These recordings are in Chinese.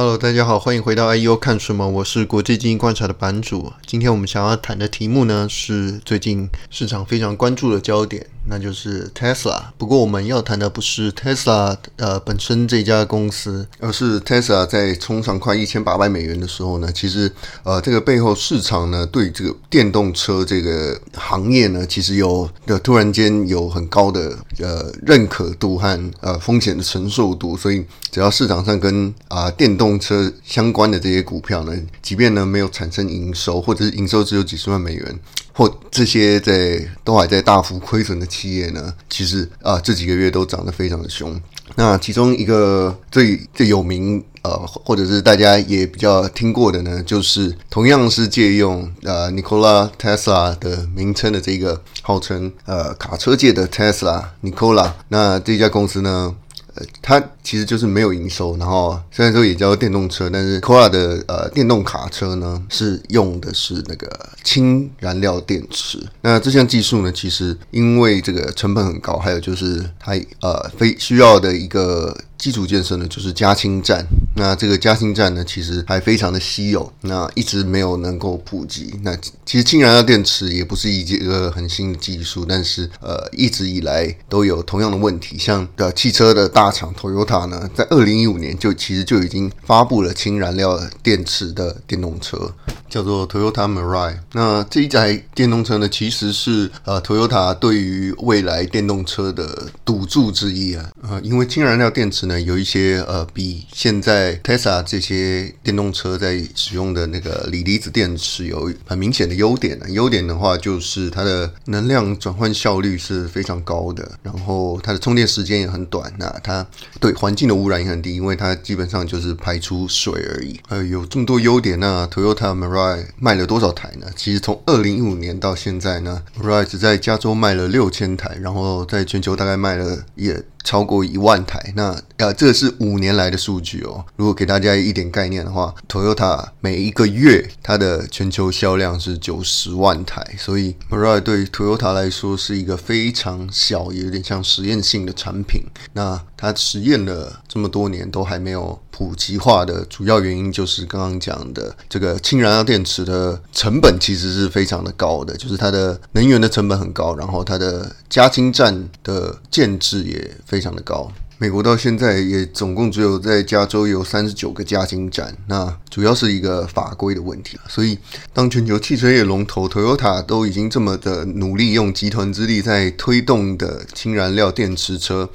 Hello，大家好，欢迎回到 IEO 看什么？我是国际经济观察的版主。今天我们想要谈的题目呢，是最近市场非常关注的焦点。那就是 Tesla，不过我们要谈的不是 Tesla 呃本身这家公司，而是 Tesla 在冲上快一千八百美元的时候呢，其实呃这个背后市场呢对这个电动车这个行业呢，其实有的突然间有很高的呃认可度和呃风险的承受度，所以只要市场上跟啊、电动车相关的这些股票呢，即便呢没有产生营收，或者是营收只有几十万美元。或这些在都还在大幅亏损的企业呢，其实啊这几个月都涨得非常的凶。那其中一个最最有名呃，或者是大家也比较听过的呢，就是同样是借用呃 Nikola Tesla 的名称的这个号称呃卡车界的 Tesla Nikola。那这家公司呢，呃，它其实就是没有营收，然后虽然说也叫电动车，但是 Nikola 的呃电动卡车呢是用的是那个氢燃料电池。那这项技术呢，其实因为这个成本很高，还有就是它呃非需要的一个。基础建设呢，就是加氢站。那这个加氢站呢，其实还非常的稀有，那一直没有能够普及。那其实氢燃料电池也不是一个很新的技术，但是呃，一直以来都有同样的问题。像的汽车的大厂 Toyota 在二零一五年就其实就已经发布了氢燃料电池的电动车。叫做 Toyota Mirai，那这一台电动车呢，其实是呃 Toyota 对于未来电动车的赌注之一啊。呃，因为氢燃料电池呢，有一些呃比现在 Tesla 这些电动车在使用的那个锂离子电池有很明显的优点呢。优点的话，就是它的能量转换效率是非常高的，然后它的充电时间也很短。那它对环境的污染也很低，因为它基本上就是排出水而已。呃，有这么多优点，那 Toyota Mirai 卖了多少台呢？其实从二零一五年到现在呢，Mirai 只在加州卖了六千台，然后在全球大概卖了也超过一万台。那呃，这是五年来的数据哦。如果给大家一点概念的话，Toyota 每一个月它的全球销量是九十万台，所以 m a r a 对 Toyota 来说是一个非常小，也有点像实验性的产品。那它实验了这么多年都还没有普及化的主要原因，就是刚刚讲的这个氢燃料电池的成本其实是非常的高的，就是它的能源的成本很高，然后它的加氢站的建制也非非常的高。美国到现在也总共只有在加州有三十九个加氢站，那主要是一个法规的问题。所以，当全球汽车业龙头 Toyota 都已经这么的努力，用集团之力在推动的氢燃料电池车。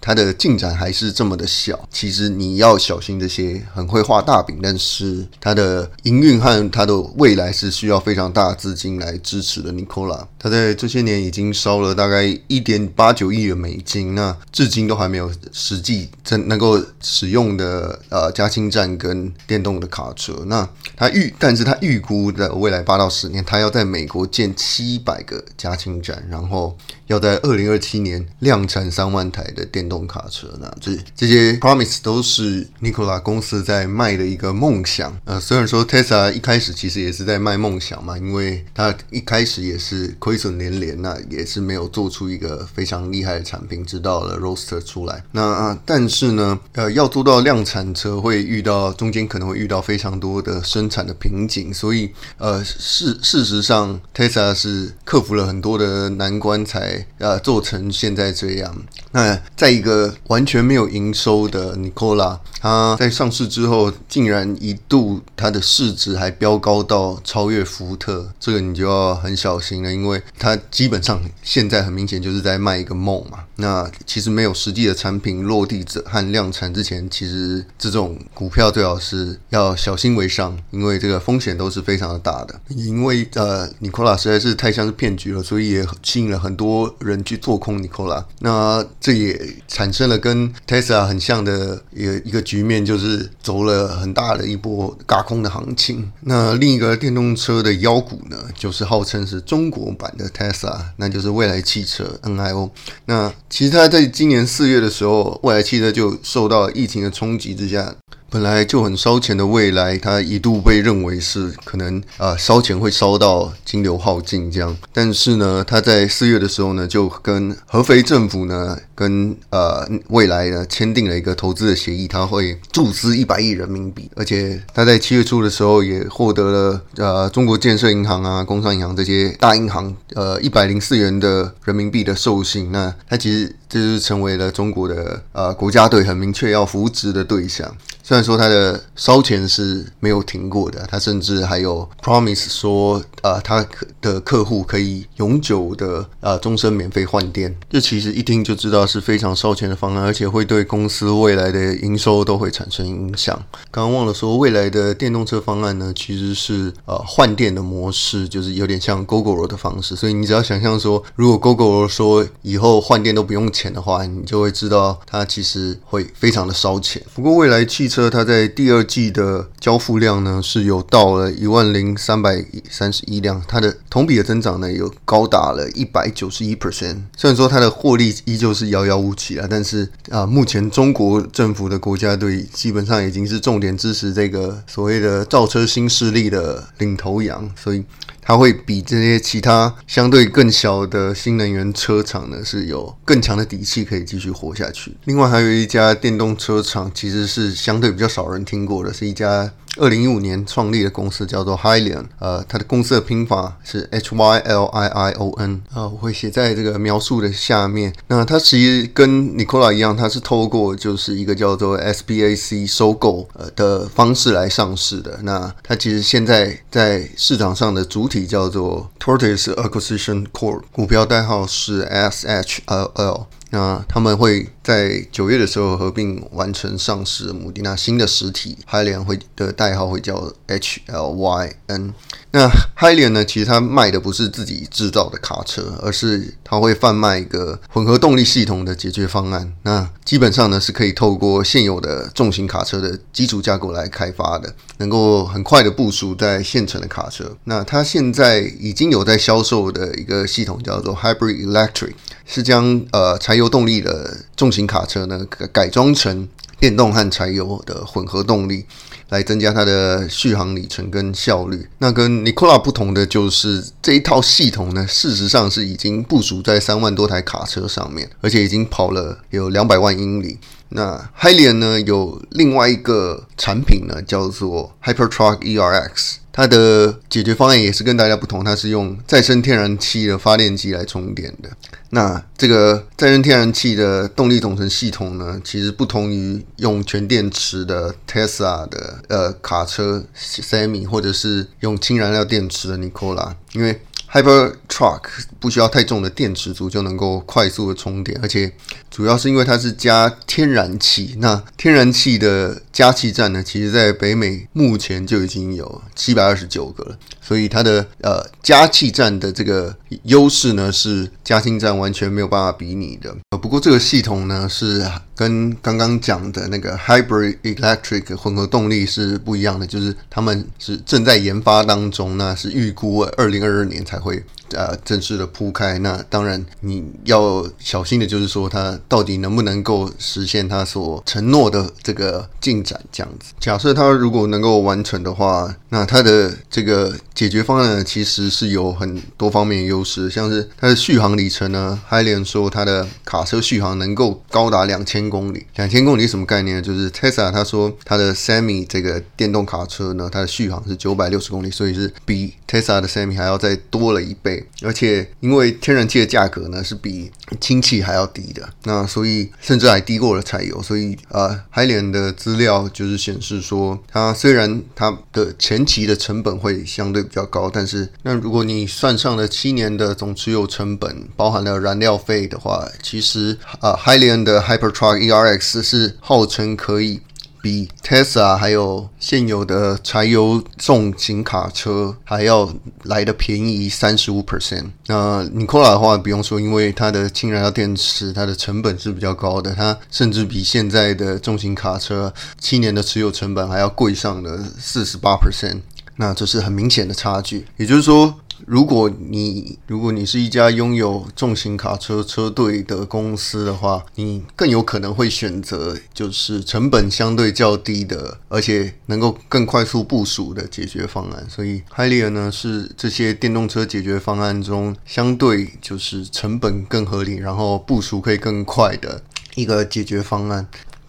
它的进展还是这么的小，其实你要小心这些很会画大饼，但是它的营运和它的未来是需要非常大资金来支持的。Nicola，他在这些年已经烧了大概一点八九亿的美金，那至今都还没有实际真能够使用的呃加氢站跟电动的卡车。那他预，但是他预估的未来八到十年，他要在美国建七百个加氢站，然后要在二零二七年量产三万台。的电动卡车，那这这些 promise 都是 Nikola 公司在卖的一个梦想。呃，虽然说 Tesla 一开始其实也是在卖梦想嘛，因为它一开始也是亏损连连，那也是没有做出一个非常厉害的产品，直到了 Roadster 出来。那、啊、但是呢，呃，要做到量产车会遇到中间可能会遇到非常多的生产的瓶颈，所以呃，事事实上 Tesla 是克服了很多的难关才呃做成现在这样。那在一个完全没有营收的 Nicola 它在上市之后，竟然一度它的市值还飙高到超越福特，这个你就要很小心了，因为它基本上现在很明显就是在卖一个梦嘛。那其实没有实际的产品落地者和量产之前，其实这种股票最好是要小心为上，因为这个风险都是非常的大的。因为呃，Nikola 实在是太像是骗局了，所以也吸引了很多人去做空 Nikola。那这也产生了跟 Tesla 很像的一个一个局局面，就是走了很大的一波轧空的行情。那另一个电动车的妖股呢，就是号称是中国版的 Tesla，那就是未来汽车 NIO。那其实它在今年四月的时候，未来汽车就受到疫情的冲击之下，本来就很烧钱的未来，它一度被认为是可能呃烧钱会烧到金流耗尽这样。但是呢，它在四月的时候呢，就跟合肥政府呢，跟呃未来呢签订了一个投资的协议，它会注资一百亿人民币，而且它在七月初的时候也获得了呃中国建设银行啊、工商银行这些大银行呃一百零四元的人民币的授信。那它其实就是成为了中国的呃国家队很明确要扶植的对象。虽然说他的烧钱是没有停过的，他甚至还有 promise 说，呃，他的客户可以永久的呃终身免费换电。这其实一听就知道是非常烧钱的方案，而且会对公司未来的营收都会产生影响。刚刚忘了说，未来的电动车方案呢，其实是呃换电的模式，就是有点像 Gogoro 的方式。所以你只要想象说，如果 Gogoro 说以后换电都不用钱的话，你就会知道它其实会非常的烧钱。不过未来汽车车它在第二季的交付量呢，是有到了一万零三百三十一辆，它的同比的增长呢有高达了一百九十一 percent。虽然说它的获利依旧是遥遥无期啊，但是啊，目前中国政府的国家队基本上已经是重点支持这个所谓的造车新势力的领头羊，所以。它会比这些其他相对更小的新能源车厂呢，是有更强的底气可以继续活下去。另外，还有一家电动车厂，其实是相对比较少人听过的，是一家。二零一五年创立的公司叫做 Hylion，呃，它的公司的拼法是 H Y L I I O N，啊，我会写在这个描述的下面。那它其实跟 Nikola 一样，它是透过就是一个叫做 SPAC 收购呃的方式来上市的。那它其实现在在市场上的主体叫做 Tortoise Acquisition Corp，股票代号是 SHLL。那他们会在九月的时候合并完成上市的目的。那新的实体 h i l i a n 会的代号会叫 HLYN。那 h i l i a n 呢，其实它卖的不是自己制造的卡车，而是它会贩卖一个混合动力系统的解决方案。那基本上呢，是可以透过现有的重型卡车的基础架构来开发的，能够很快的部署在现成的卡车。那它现在已经有在销售的一个系统叫做 Hybrid Electric，是将呃柴油动力的重型卡车呢改装成电动和柴油的混合动力。来增加它的续航里程跟效率。那跟 Nikola 不同的就是这一套系统呢，事实上是已经部署在三万多台卡车上面，而且已经跑了有两百万英里。那 Hylian 呢，有另外一个产品呢，叫做 Hypertruck ERX。它的解决方案也是跟大家不同，它是用再生天然气的发电机来充电的。那这个再生天然气的动力总成系统呢，其实不同于用全电池的 Tesla 的呃卡车 Semi，或者是用氢燃料电池的 Nikola，因为 Hypertruck 不需要太重的电池组就能够快速的充电，而且主要是因为它是加天然气。那天然气的加气站呢，其实在北美目前就已经有七百二十九个了，所以它的呃加气站的这个优势呢，是加氢站完全没有办法比拟的。呃不过这个系统呢，是跟刚刚讲的那个 Hybrid Electric 混合动力是不一样的，就是他们是正在研发当中，那是预估二零二二年才会。呃，正式的铺开，那当然你要小心的，就是说它到底能不能够实现它所承诺的这个进展，这样子。假设它如果能够完成的话，那它的这个解决方案呢，其实是有很多方面的优势，像是它的续航里程呢，Hyliion 说它的卡车续航能够高达两千公里。两千公里什么概念呢？就是 Tesla 他说它的 Semi 这个电动卡车呢，它的续航是九百六十公里，所以是比 Tesla 的 Semi 还要再多了一倍。而且，因为天然气的价格呢是比氢气还要低的，那所以甚至还低过了柴油。所以，呃，Hyliion 的资料就是显示说，它虽然它的前期的成本会相对比较高，但是那如果你算上了七年的总持有成本，包含了燃料费的话，其实呃，Hyliion 的 Hypertruck ERX 是号称可以。比 Tesla 还有现有的柴油重型卡车还要来的便宜三十五 percent。那 Nikola 的话不用说，因为它的氢燃料电池，它的成本是比较高的，它甚至比现在的重型卡车七年的持有成本还要贵上了四十八 percent。那这是很明显的差距，也就是说，如果你如果你是一家拥有重型卡车车队的公司的话，你更有可能会选择就是成本相对较低的，而且能够更快速部署的解决方案。所以 h y l i a 呢是这些电动车解决方案中相对就是成本更合理，然后部署可以更快的一个解决方案。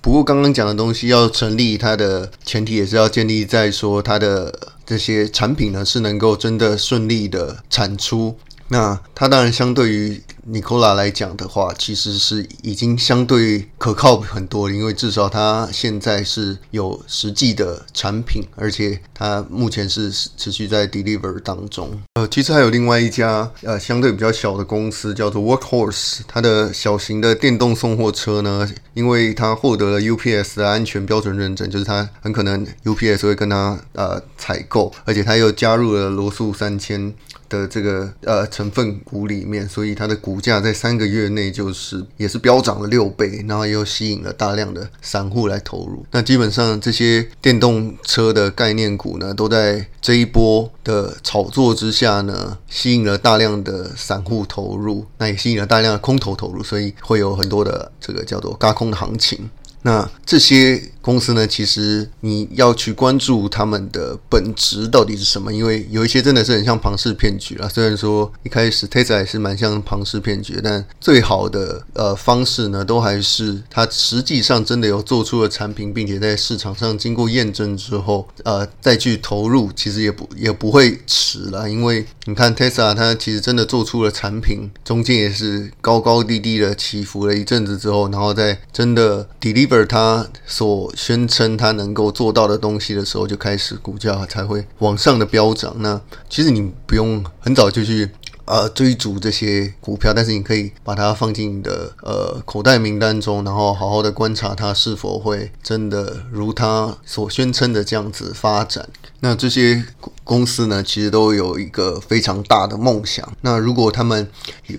不过，刚刚讲的东西要成立，它的前提也是要建立在说它的这些产品呢是能够真的顺利的产出。那它当然相对于 Nikola 来讲的话，其实是已经相对可靠很多了，因为至少它现在是有实际的产品，而且它目前是持续在 deliver 当中。呃，其实还有另外一家呃相对比较小的公司叫做 Workhorse，它的小型的电动送货车呢，因为它获得了 UPS 的安全标准认证，就是它很可能 UPS 会跟它呃采购，而且它又加入了罗素三千。的这个呃成分股里面，所以它的股价在三个月内就是也是飙涨了六倍，然后又吸引了大量的散户来投入。那基本上这些电动车的概念股呢，都在这一波的炒作之下呢，吸引了大量的散户投入，那也吸引了大量的空头投入，所以会有很多的这个叫做轧空的行情。那这些公司呢，其实你要去关注他们的本质到底是什么？因为有一些真的是很像庞氏骗局啦。虽然说一开始 Tesla 也是蛮像庞氏骗局，但最好的呃方式呢，都还是它实际上真的有做出了产品，并且在市场上经过验证之后，呃再去投入，其实也不也不会迟了。因为你看 Tesla 它其实真的做出了产品，中间也是高高低低的起伏了一阵子之后，然后再真的 deliver。他所宣称他能够做到的东西的时候，就开始股价才会往上的飙涨。那其实你不用很早就去呃追逐这些股票，但是你可以把它放进你的呃口袋名单中，然后好好的观察它是否会真的如他所宣称的这样子发展。那这些公司呢，其实都有一个非常大的梦想。那如果他们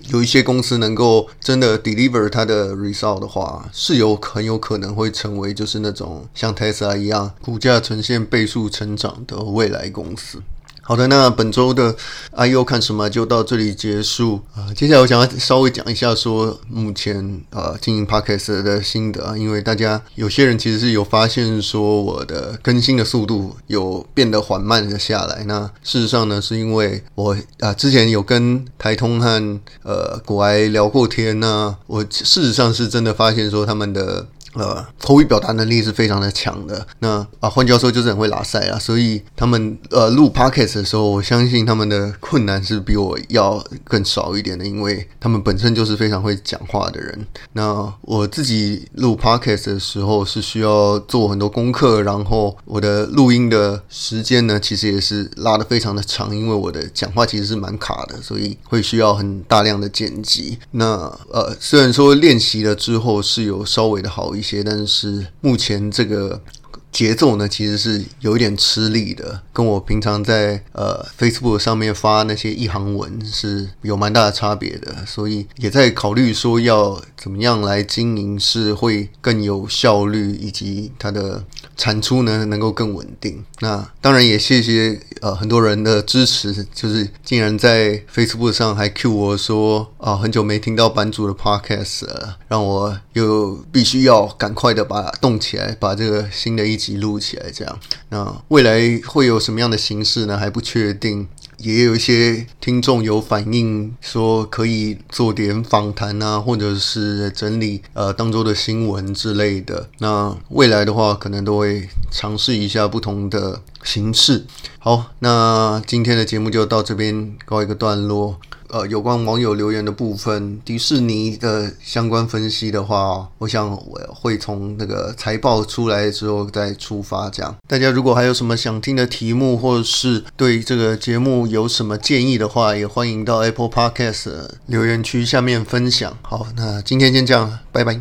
有一些公司能够真的 deliver 它的 result 的话，是有很有可能会成为就是那种像 Tesla 一样，股价呈现倍数成长的未来公司。好的，那本周的 I U 看什么就到这里结束啊、接下来我想要稍微讲一下说目前呃经营 Podcast 的心得啊，因为大家有些人其实是有发现说我的更新的速度有变得缓慢了下来。那事实上呢，是因为我啊、之前有跟台通和呃股癌聊过天呢，我事实上是真的发现说他们的。呃，口语表达能力是非常的强的。那啊，换教授就是很会拉赛啊。所以他们呃录 podcast 的时候，我相信他们的困难是比我要更少一点的，因为他们本身就是非常会讲话的人。那我自己录 podcast 的时候是需要做很多功课，然后我的录音的时间呢，其实也是拉的非常的长，因为我的讲话其实是蛮卡的，所以会需要很大量的剪辑。那呃，虽然说练习了之后是有稍微的好一些。但是目前这个。节奏呢，其实是有一点吃力的，跟我平常在呃 Facebook 上面发那些一行文是有蛮大的差别的，所以也在考虑说要怎么样来经营是会更有效率，以及它的产出呢能够更稳定。那当然也谢谢呃很多人的支持，就是竟然在 Facebook 上还 cue 我说啊很久没听到版主的 Podcast 了，让我又必须要赶快的把它动起来，把这个新的一集。记录起来，这样，那未来会有什么样的形式呢？还不确定。也有一些听众有反映说，可以做点访谈啊，或者是整理呃当周的新闻之类的。那未来的话，可能都会尝试一下不同的形式。好，那今天的节目就到这边告一个段落。呃，有关网友留言的部分，迪士尼的相关分析的话，我想我会从那个财报出来之后再出发。这样，大家如果还有什么想听的题目，或者是对这个节目有什么建议的话，也欢迎到 Apple Podcast 留言区下面分享。好，那今天先这样，拜拜。